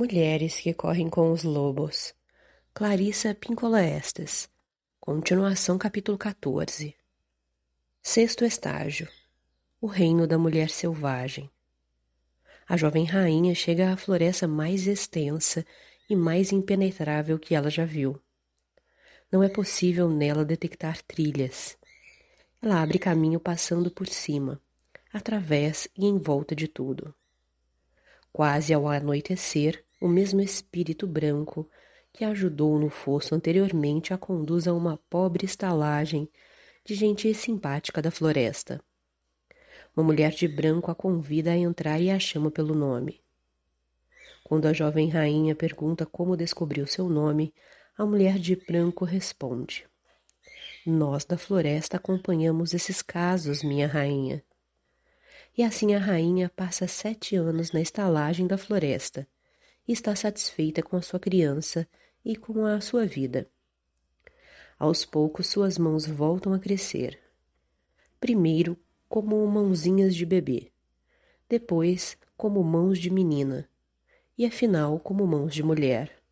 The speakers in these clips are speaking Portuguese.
Mulheres que correm com os lobos. Clarissa Pincola Estes. Continuação capítulo 14. Sexto estágio. O reino da mulher selvagem. A jovem rainha chega à floresta mais extensa e mais impenetrável que ela já viu. Não é possível nela detectar trilhas. Ela abre caminho passando por cima, através e em volta de tudo. Quase ao anoitecer, o mesmo espírito branco que ajudou no fosso anteriormente a conduz a uma pobre estalagem de gente simpática da floresta. Uma mulher de branco a convida a entrar e a chama pelo nome. Quando a jovem rainha pergunta como descobriu seu nome, a mulher de branco responde: Nós da floresta acompanhamos esses casos, minha rainha. E assim a rainha passa sete anos na estalagem da floresta e está satisfeita com a sua criança e com a sua vida. Aos poucos suas mãos voltam a crescer. Primeiro como mãozinhas de bebê, depois como mãos de menina e afinal como mãos de mulher.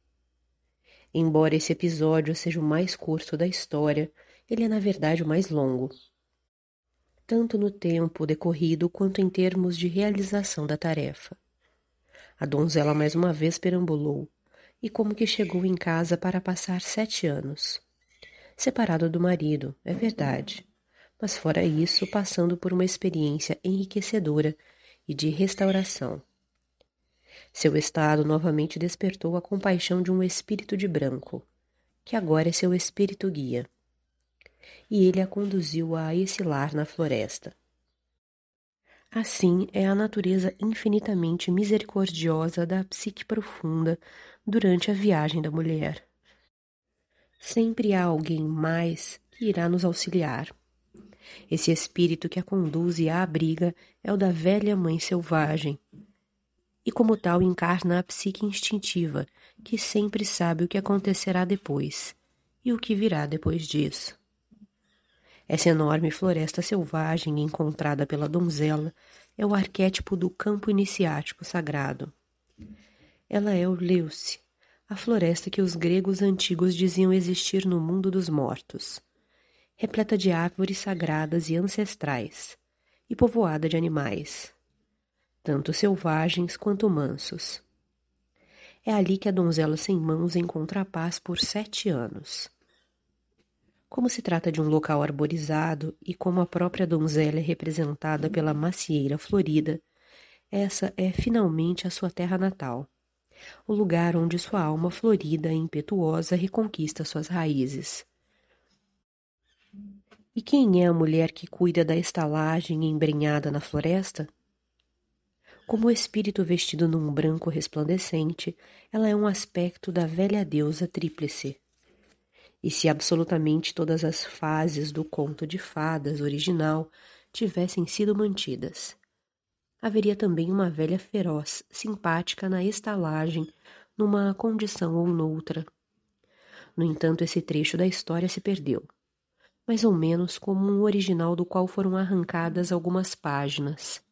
Embora esse episódio seja o mais curto da história, ele é na verdade o mais longo, tanto no tempo decorrido quanto em termos de realização da tarefa. A donzela mais uma vez perambulou, e como que chegou em casa para passar sete anos. Separado do marido, é verdade, mas fora isso, passando por uma experiência enriquecedora e de restauração. Seu estado novamente despertou a compaixão de um espírito de branco, que agora é seu espírito guia. E ele a conduziu a esse lar na floresta. Assim é a natureza infinitamente misericordiosa da psique profunda durante a viagem da mulher. Sempre há alguém mais que irá nos auxiliar. Esse espírito que a conduz e a abriga é o da velha mãe selvagem, e como tal encarna a psique instintiva, que sempre sabe o que acontecerá depois e o que virá depois disso. Essa enorme floresta selvagem encontrada pela donzela é o arquétipo do campo iniciático sagrado. Ela é o Leuce, a floresta que os gregos antigos diziam existir no mundo dos mortos, repleta de árvores sagradas e ancestrais, e povoada de animais, tanto selvagens quanto mansos. É ali que a donzela sem mãos encontra a paz por sete anos. Como se trata de um local arborizado e como a própria donzela é representada pela macieira florida, essa é finalmente a sua terra natal, o lugar onde sua alma florida e impetuosa reconquista suas raízes. E quem é a mulher que cuida da estalagem embrenhada na floresta? Como o espírito vestido num branco resplandecente, ela é um aspecto da velha deusa tríplice e se absolutamente todas as fases do conto de fadas original tivessem sido mantidas. Haveria também uma velha feroz, simpática na estalagem, numa condição ou noutra. No entanto, esse trecho da história se perdeu, mais ou menos como um original do qual foram arrancadas algumas páginas.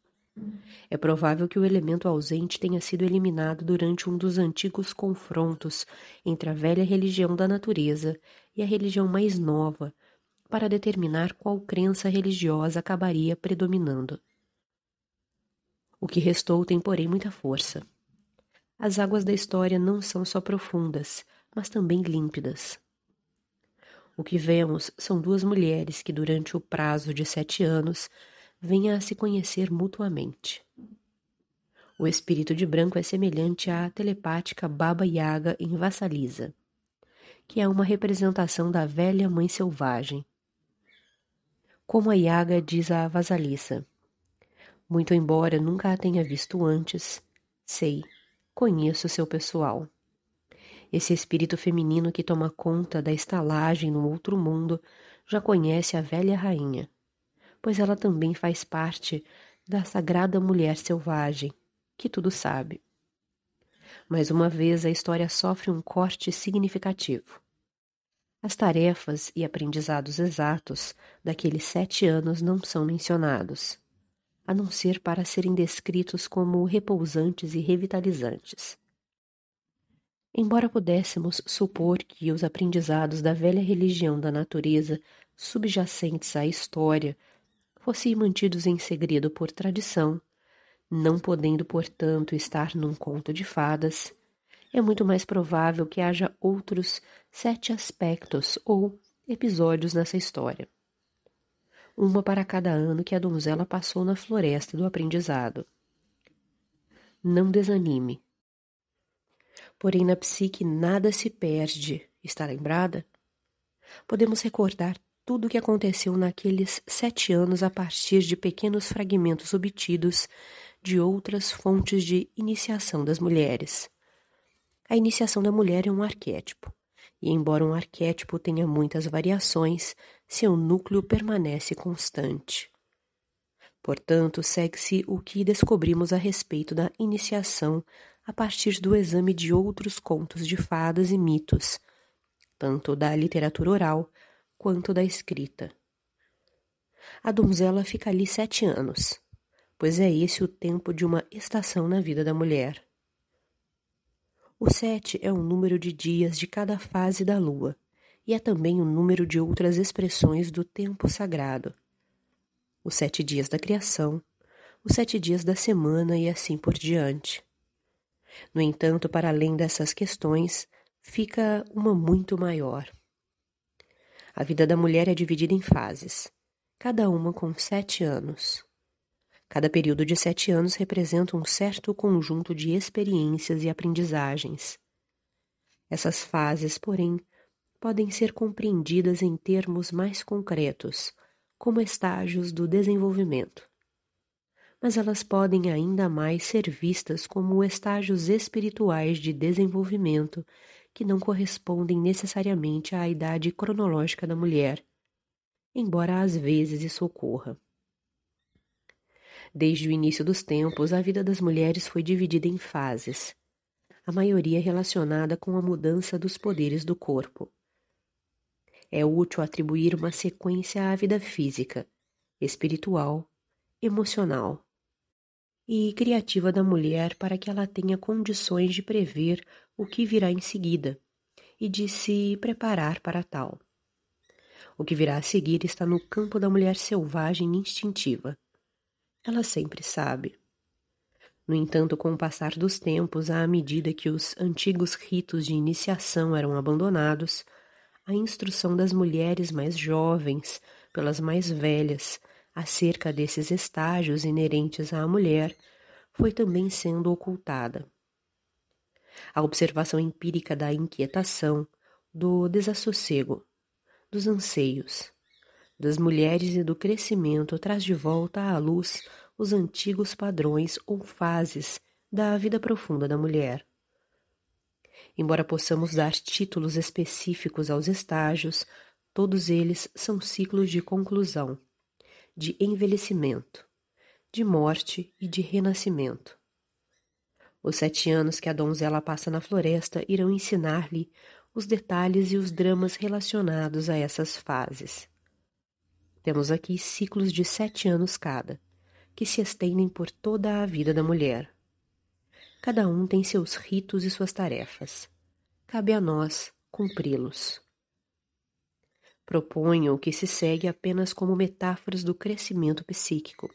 É provável que o elemento ausente tenha sido eliminado durante um dos antigos confrontos entre a velha religião da natureza e a religião mais nova, para determinar qual crença religiosa acabaria predominando. O que restou tem, porém, muita força. As águas da história não são só profundas, mas também límpidas. O que vemos são duas mulheres que, durante o prazo de sete anos, venha a se conhecer mutuamente. O espírito de branco é semelhante à telepática Baba Yaga em Vassalisa, que é uma representação da velha mãe selvagem. Como a Yaga diz a Vasalissa, muito embora nunca a tenha visto antes, sei, conheço seu pessoal. Esse espírito feminino que toma conta da estalagem no outro mundo já conhece a velha rainha pois ela também faz parte da sagrada mulher selvagem, que tudo sabe. Mais uma vez a história sofre um corte significativo. As tarefas e aprendizados exatos daqueles sete anos não são mencionados, a não ser para serem descritos como repousantes e revitalizantes. Embora pudéssemos supor que os aprendizados da velha religião da natureza subjacentes à história fossem mantidos em segredo por tradição, não podendo, portanto, estar num conto de fadas, é muito mais provável que haja outros sete aspectos ou episódios nessa história. Uma para cada ano que a donzela passou na floresta do aprendizado. Não desanime, Porém, na psique nada se perde. Está lembrada? Podemos recordar tudo o que aconteceu naqueles sete anos a partir de pequenos fragmentos obtidos de outras fontes de iniciação das mulheres. A iniciação da mulher é um arquétipo, e embora um arquétipo tenha muitas variações, seu núcleo permanece constante. Portanto, segue-se o que descobrimos a respeito da iniciação a partir do exame de outros contos de fadas e mitos, tanto da literatura oral quanto da escrita. A donzela fica ali sete anos, pois é esse o tempo de uma estação na vida da mulher. O sete é o número de dias de cada fase da lua e é também o número de outras expressões do tempo sagrado. Os sete dias da criação, os sete dias da semana e assim por diante. No entanto, para além dessas questões, fica uma muito maior. A vida da mulher é dividida em fases, cada uma com sete anos. Cada período de sete anos representa um certo conjunto de experiências e aprendizagens. Essas fases, porém, podem ser compreendidas em termos mais concretos, como estágios do desenvolvimento mas elas podem ainda mais ser vistas como estágios espirituais de desenvolvimento que não correspondem necessariamente à idade cronológica da mulher, embora às vezes isso ocorra. Desde o início dos tempos, a vida das mulheres foi dividida em fases, a maioria relacionada com a mudança dos poderes do corpo. É útil atribuir uma sequência à vida física, espiritual, emocional e criativa da mulher para que ela tenha condições de prever o que virá em seguida e de se preparar para tal. O que virá a seguir está no campo da mulher selvagem e instintiva. Ela sempre sabe. No entanto, com o passar dos tempos, à medida que os antigos ritos de iniciação eram abandonados, a instrução das mulheres mais jovens pelas mais velhas acerca desses estágios inerentes à mulher foi também sendo ocultada. A observação empírica da inquietação, do desassossego, dos anseios, das mulheres e do crescimento traz de volta à luz os antigos padrões ou fases da vida profunda da mulher. Embora possamos dar títulos específicos aos estágios, todos eles são ciclos de conclusão de envelhecimento, de morte e de renascimento. Os sete anos que a donzela passa na floresta irão ensinar-lhe os detalhes e os dramas relacionados a essas fases. Temos aqui ciclos de sete anos cada, que se estendem por toda a vida da mulher. Cada um tem seus ritos e suas tarefas. Cabe a nós cumpri-los. Proponho o que se segue apenas como metáforas do crescimento psíquico.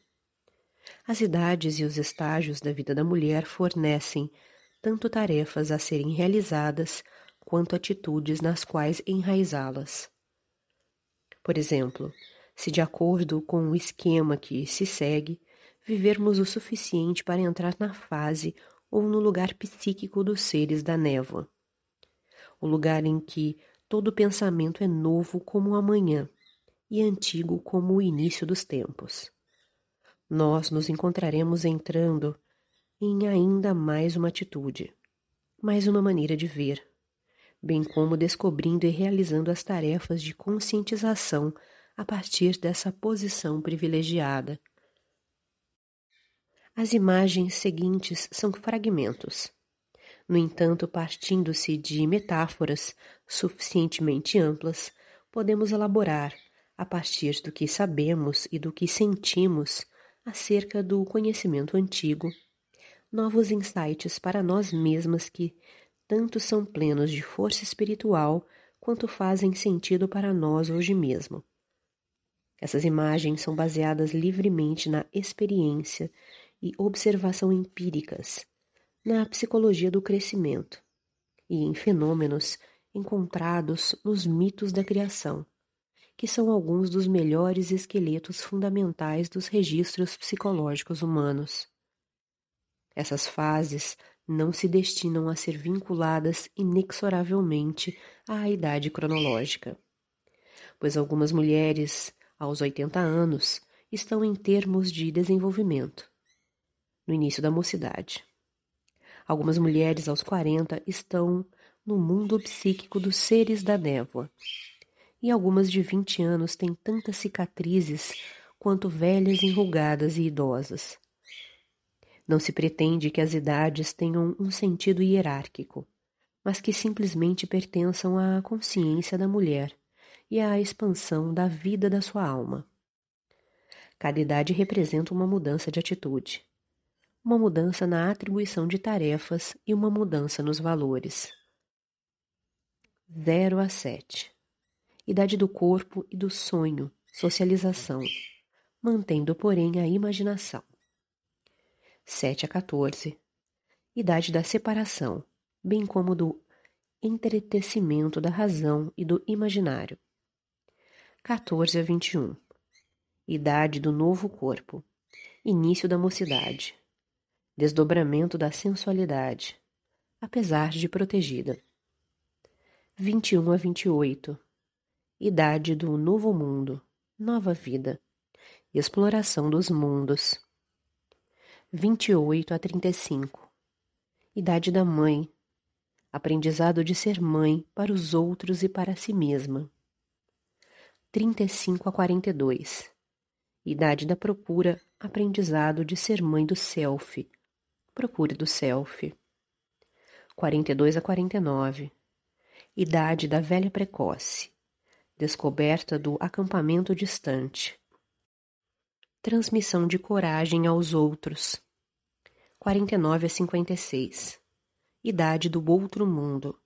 As idades e os estágios da vida da mulher fornecem tanto tarefas a serem realizadas quanto atitudes nas quais enraizá-las. Por exemplo, se de acordo com o esquema que se segue, vivermos o suficiente para entrar na fase ou no lugar psíquico dos seres da névoa, o lugar em que Todo pensamento é novo como o amanhã e antigo como o início dos tempos. Nós nos encontraremos entrando em ainda mais uma atitude, mais uma maneira de ver, bem como descobrindo e realizando as tarefas de conscientização a partir dessa posição privilegiada. As imagens seguintes são fragmentos no entanto, partindo-se de metáforas suficientemente amplas, podemos elaborar, a partir do que sabemos e do que sentimos acerca do conhecimento antigo, novos insights para nós mesmas que tanto são plenos de força espiritual quanto fazem sentido para nós hoje mesmo. Essas imagens são baseadas livremente na experiência e observação empíricas, na psicologia do crescimento e em fenômenos encontrados nos mitos da criação, que são alguns dos melhores esqueletos fundamentais dos registros psicológicos humanos. Essas fases não se destinam a ser vinculadas inexoravelmente à idade cronológica, pois algumas mulheres, aos 80 anos, estão em termos de desenvolvimento, no início da mocidade. Algumas mulheres aos 40 estão no mundo psíquico dos seres da névoa. E algumas de 20 anos têm tantas cicatrizes quanto velhas enrugadas e idosas. Não se pretende que as idades tenham um sentido hierárquico, mas que simplesmente pertençam à consciência da mulher e à expansão da vida da sua alma. Cada idade representa uma mudança de atitude, uma mudança na atribuição de tarefas e uma mudança nos valores. 0 a 7. Idade do corpo e do sonho, socialização, mantendo, porém, a imaginação. 7 a 14. Idade da separação, bem como do entretecimento da razão e do imaginário. 14 a 21. Idade do novo corpo, início da mocidade, desdobramento da sensualidade, apesar de protegida. 21 a 28 Idade do Novo Mundo Nova Vida Exploração dos Mundos. 28 a 35 Idade da Mãe. Aprendizado de ser mãe para os outros e para si mesma. 35 a 42 Idade da Procura Aprendizado de ser mãe do self. Procure do self. 42 a 49 Idade da velha precoce. Descoberta do acampamento distante. Transmissão de coragem aos outros. 49 a 56. Idade do outro mundo.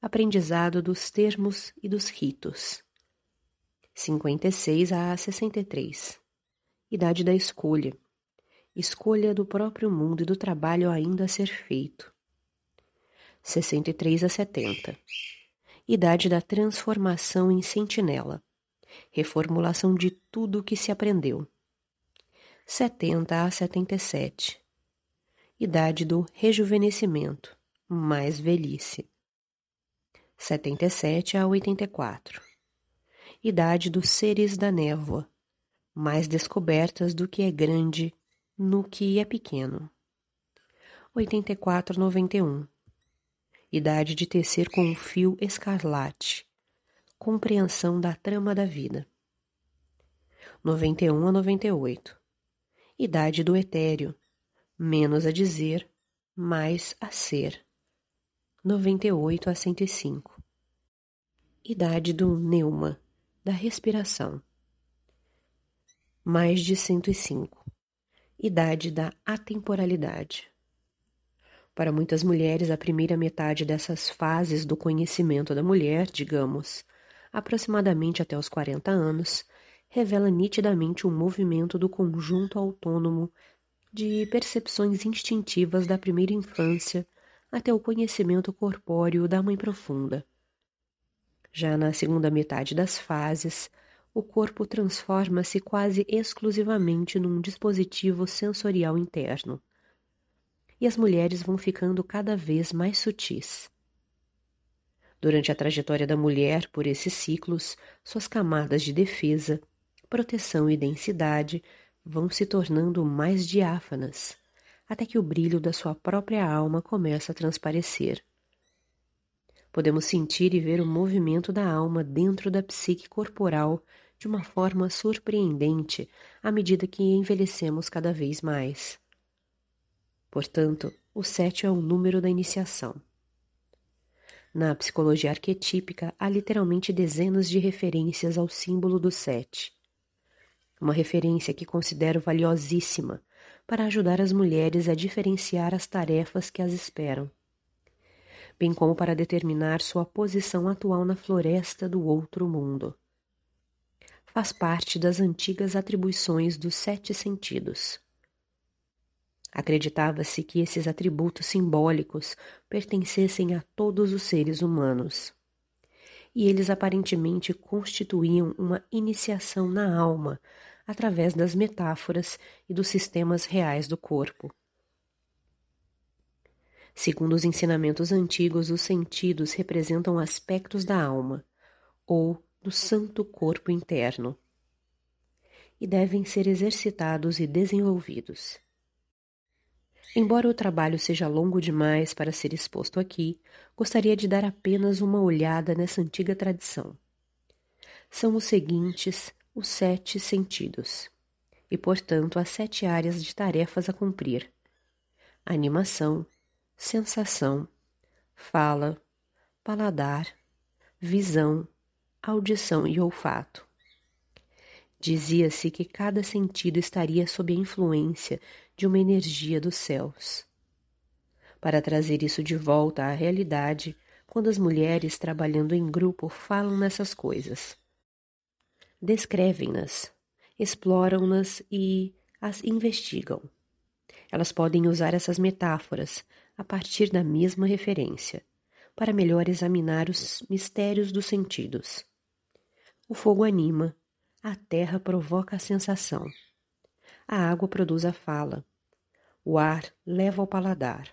Aprendizado dos termos e dos ritos. 56 a 63. Idade da escolha. Escolha do próprio mundo e do trabalho ainda a ser feito. 63 a 70 idade da transformação em sentinela, reformulação de tudo o que se aprendeu. 70 a 77, idade do rejuvenescimento, mais velhice. 77 a 84, idade dos seres da névoa, mais descobertas do que é grande no que é pequeno. 84 a 91, idade de tecer com um fio escarlate, compreensão da trama da vida. 91 a 98, idade do etéreo, menos a dizer, mais a ser. 98 a 105, idade do neuma, da respiração. Mais de 105, idade da atemporalidade. Para muitas mulheres, a primeira metade dessas fases do conhecimento da mulher, digamos, aproximadamente até os 40 anos, revela nitidamente um movimento do conjunto autônomo de percepções instintivas da primeira infância até o conhecimento corpóreo da mãe profunda. Já na segunda metade das fases, o corpo transforma-se quase exclusivamente num dispositivo sensorial interno e as mulheres vão ficando cada vez mais sutis. Durante a trajetória da mulher por esses ciclos, suas camadas de defesa, proteção e densidade vão se tornando mais diáfanas, até que o brilho da sua própria alma começa a transparecer. Podemos sentir e ver o movimento da alma dentro da psique corporal de uma forma surpreendente à medida que envelhecemos cada vez mais. Portanto, o sete é o número da iniciação. Na psicologia arquetípica, há literalmente dezenas de referências ao símbolo do sete. Uma referência que considero valiosíssima para ajudar as mulheres a diferenciar as tarefas que as esperam. bem como para determinar sua posição atual na floresta do outro mundo. Faz parte das antigas atribuições dos sete sentidos. Acreditava-se que esses atributos simbólicos pertencessem a todos os seres humanos. E eles aparentemente constituíam uma iniciação na alma através das metáforas e dos sistemas reais do corpo. Segundo os ensinamentos antigos, os sentidos representam aspectos da alma, ou do santo corpo interno, e devem ser exercitados e desenvolvidos. Embora o trabalho seja longo demais para ser exposto aqui, gostaria de dar apenas uma olhada nessa antiga tradição. São os seguintes os sete sentidos, e, portanto, as sete áreas de tarefas a cumprir: animação, sensação, fala, paladar, visão, audição e olfato. Dizia-se que cada sentido estaria sob a influência de uma energia dos céus. Para trazer isso de volta à realidade, quando as mulheres trabalhando em grupo falam nessas coisas, descrevem-nas, exploram-nas e as investigam. Elas podem usar essas metáforas a partir da mesma referência, para melhor examinar os mistérios dos sentidos. O fogo anima, a terra provoca a sensação, a água produz a fala, o ar leva ao paladar,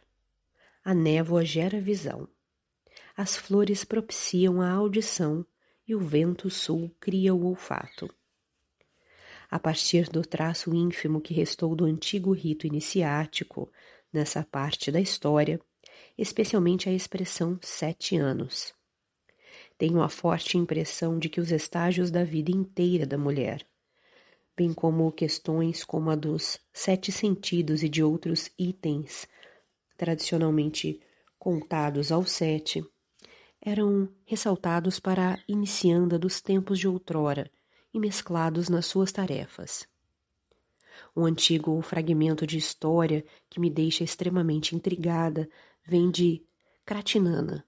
a névoa gera visão, as flores propiciam a audição e o vento sul cria o olfato. A partir do traço ínfimo que restou do antigo rito iniciático nessa parte da história, especialmente a expressão sete anos. Tenho a forte impressão de que os estágios da vida inteira da mulher, bem como questões como a dos sete sentidos e de outros itens tradicionalmente contados ao sete, eram ressaltados para a inicianda dos tempos de outrora e mesclados nas suas tarefas. Um antigo fragmento de história que me deixa extremamente intrigada vem de Cratinana,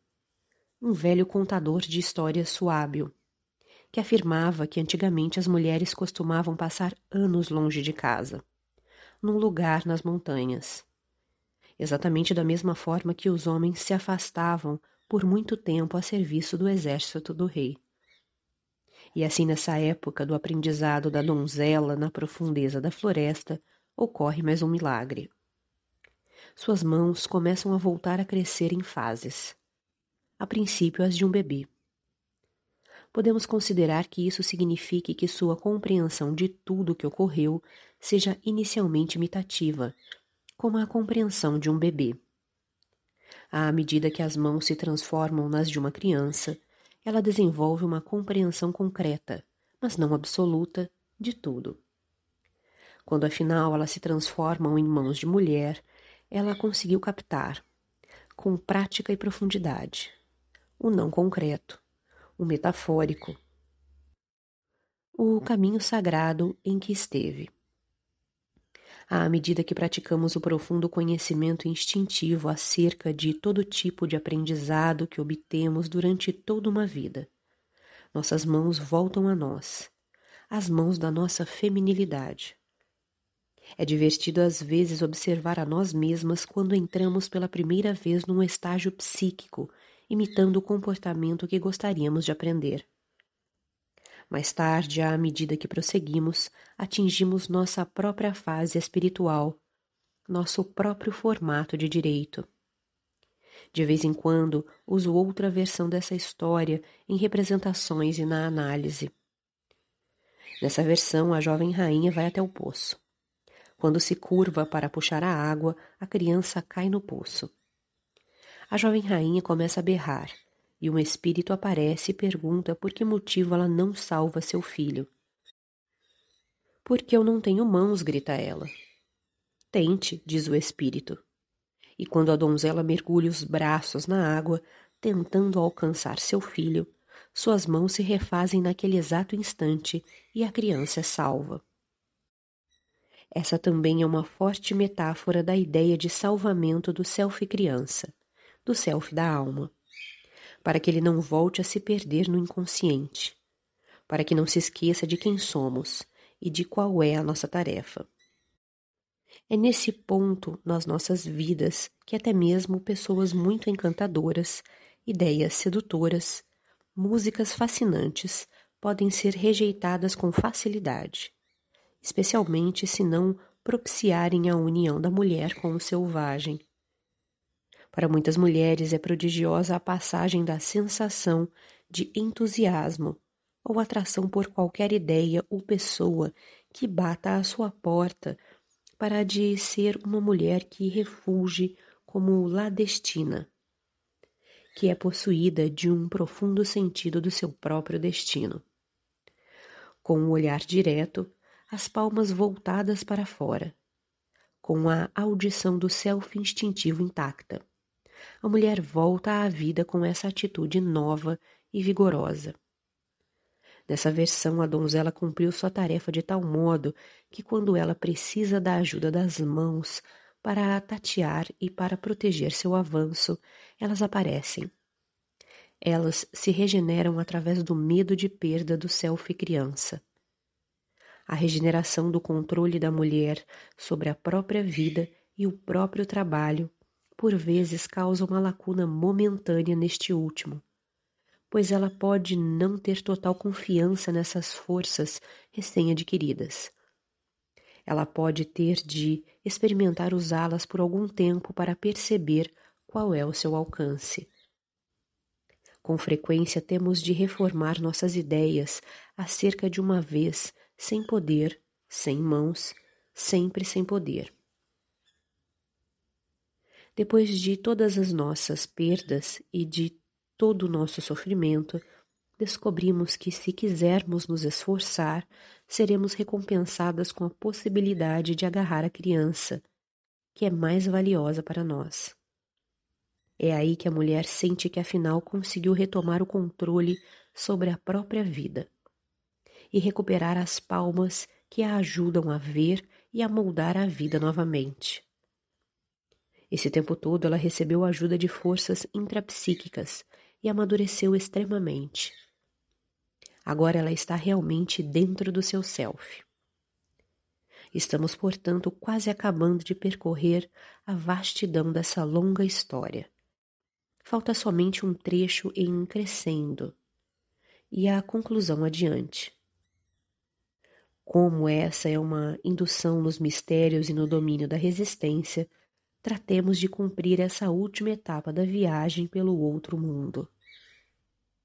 um velho contador de histórias suábio, que afirmava que antigamente as mulheres costumavam passar anos longe de casa, num lugar nas montanhas, exatamente da mesma forma que os homens se afastavam por muito tempo a serviço do exército do rei. E assim, nessa época do aprendizado da donzela na profundeza da floresta, ocorre mais um milagre. Suas mãos começam a voltar a crescer em fases. A princípio, as de um bebê. Podemos considerar que isso signifique que sua compreensão de tudo o que ocorreu seja inicialmente imitativa, como a compreensão de um bebê. À medida que as mãos se transformam nas de uma criança, ela desenvolve uma compreensão concreta, mas não absoluta, de tudo. Quando afinal elas se transformam em mãos de mulher, ela conseguiu captar, com prática e profundidade, o não concreto, o metafórico, o caminho sagrado em que esteve à medida que praticamos o profundo conhecimento instintivo acerca de todo tipo de aprendizado que obtemos durante toda uma vida. Nossas mãos voltam a nós, as mãos da nossa feminilidade. É divertido às vezes observar a nós mesmas quando entramos pela primeira vez num estágio psíquico, imitando o comportamento que gostaríamos de aprender. Mais tarde, à medida que prosseguimos, atingimos nossa própria fase espiritual, nosso próprio formato de direito. De vez em quando, uso outra versão dessa história em representações e na análise. Nessa versão, a jovem rainha vai até o poço. Quando se curva para puxar a água, a criança cai no poço. A jovem rainha começa a berrar e um espírito aparece e pergunta por que motivo ela não salva seu filho. Porque eu não tenho mãos, grita ela. Tente, diz o espírito. E quando a donzela mergulha os braços na água, tentando alcançar seu filho, suas mãos se refazem naquele exato instante e a criança é salva. Essa também é uma forte metáfora da ideia de salvamento do self-criança do self da alma, para que ele não volte a se perder no inconsciente, para que não se esqueça de quem somos e de qual é a nossa tarefa. É nesse ponto nas nossas vidas que até mesmo pessoas muito encantadoras, ideias sedutoras, músicas fascinantes podem ser rejeitadas com facilidade, especialmente se não propiciarem a união da mulher com o selvagem. Para muitas mulheres é prodigiosa a passagem da sensação de entusiasmo ou atração por qualquer ideia ou pessoa que bata à sua porta para de ser uma mulher que refugie como ladestina, que é possuída de um profundo sentido do seu próprio destino. Com um olhar direto, as palmas voltadas para fora, com a audição do self instintivo intacta. A mulher volta à vida com essa atitude nova e vigorosa. Nessa versão, a donzela cumpriu sua tarefa de tal modo que, quando ela precisa da ajuda das mãos para tatear e para proteger seu avanço, elas aparecem. Elas se regeneram através do medo de perda do self criança a regeneração do controle da mulher sobre a própria vida e o próprio trabalho, por vezes causa uma lacuna momentânea neste último, pois ela pode não ter total confiança nessas forças recém-adquiridas. Ela pode ter de experimentar usá-las por algum tempo para perceber qual é o seu alcance. Com frequência temos de reformar nossas ideias acerca de uma vez sem poder, sem mãos, sempre sem poder. Depois de todas as nossas perdas e de todo o nosso sofrimento, descobrimos que, se quisermos nos esforçar, seremos recompensadas com a possibilidade de agarrar a criança, que é mais valiosa para nós. É aí que a mulher sente que afinal conseguiu retomar o controle sobre a própria vida e recuperar as palmas que a ajudam a ver e a moldar a vida novamente. Esse tempo todo ela recebeu ajuda de forças intrapsíquicas e amadureceu extremamente. Agora ela está realmente dentro do seu self. Estamos, portanto, quase acabando de percorrer a vastidão dessa longa história. Falta somente um trecho em crescendo e a conclusão adiante. Como essa é uma indução nos mistérios e no domínio da resistência, tratemos de cumprir essa última etapa da viagem pelo outro mundo.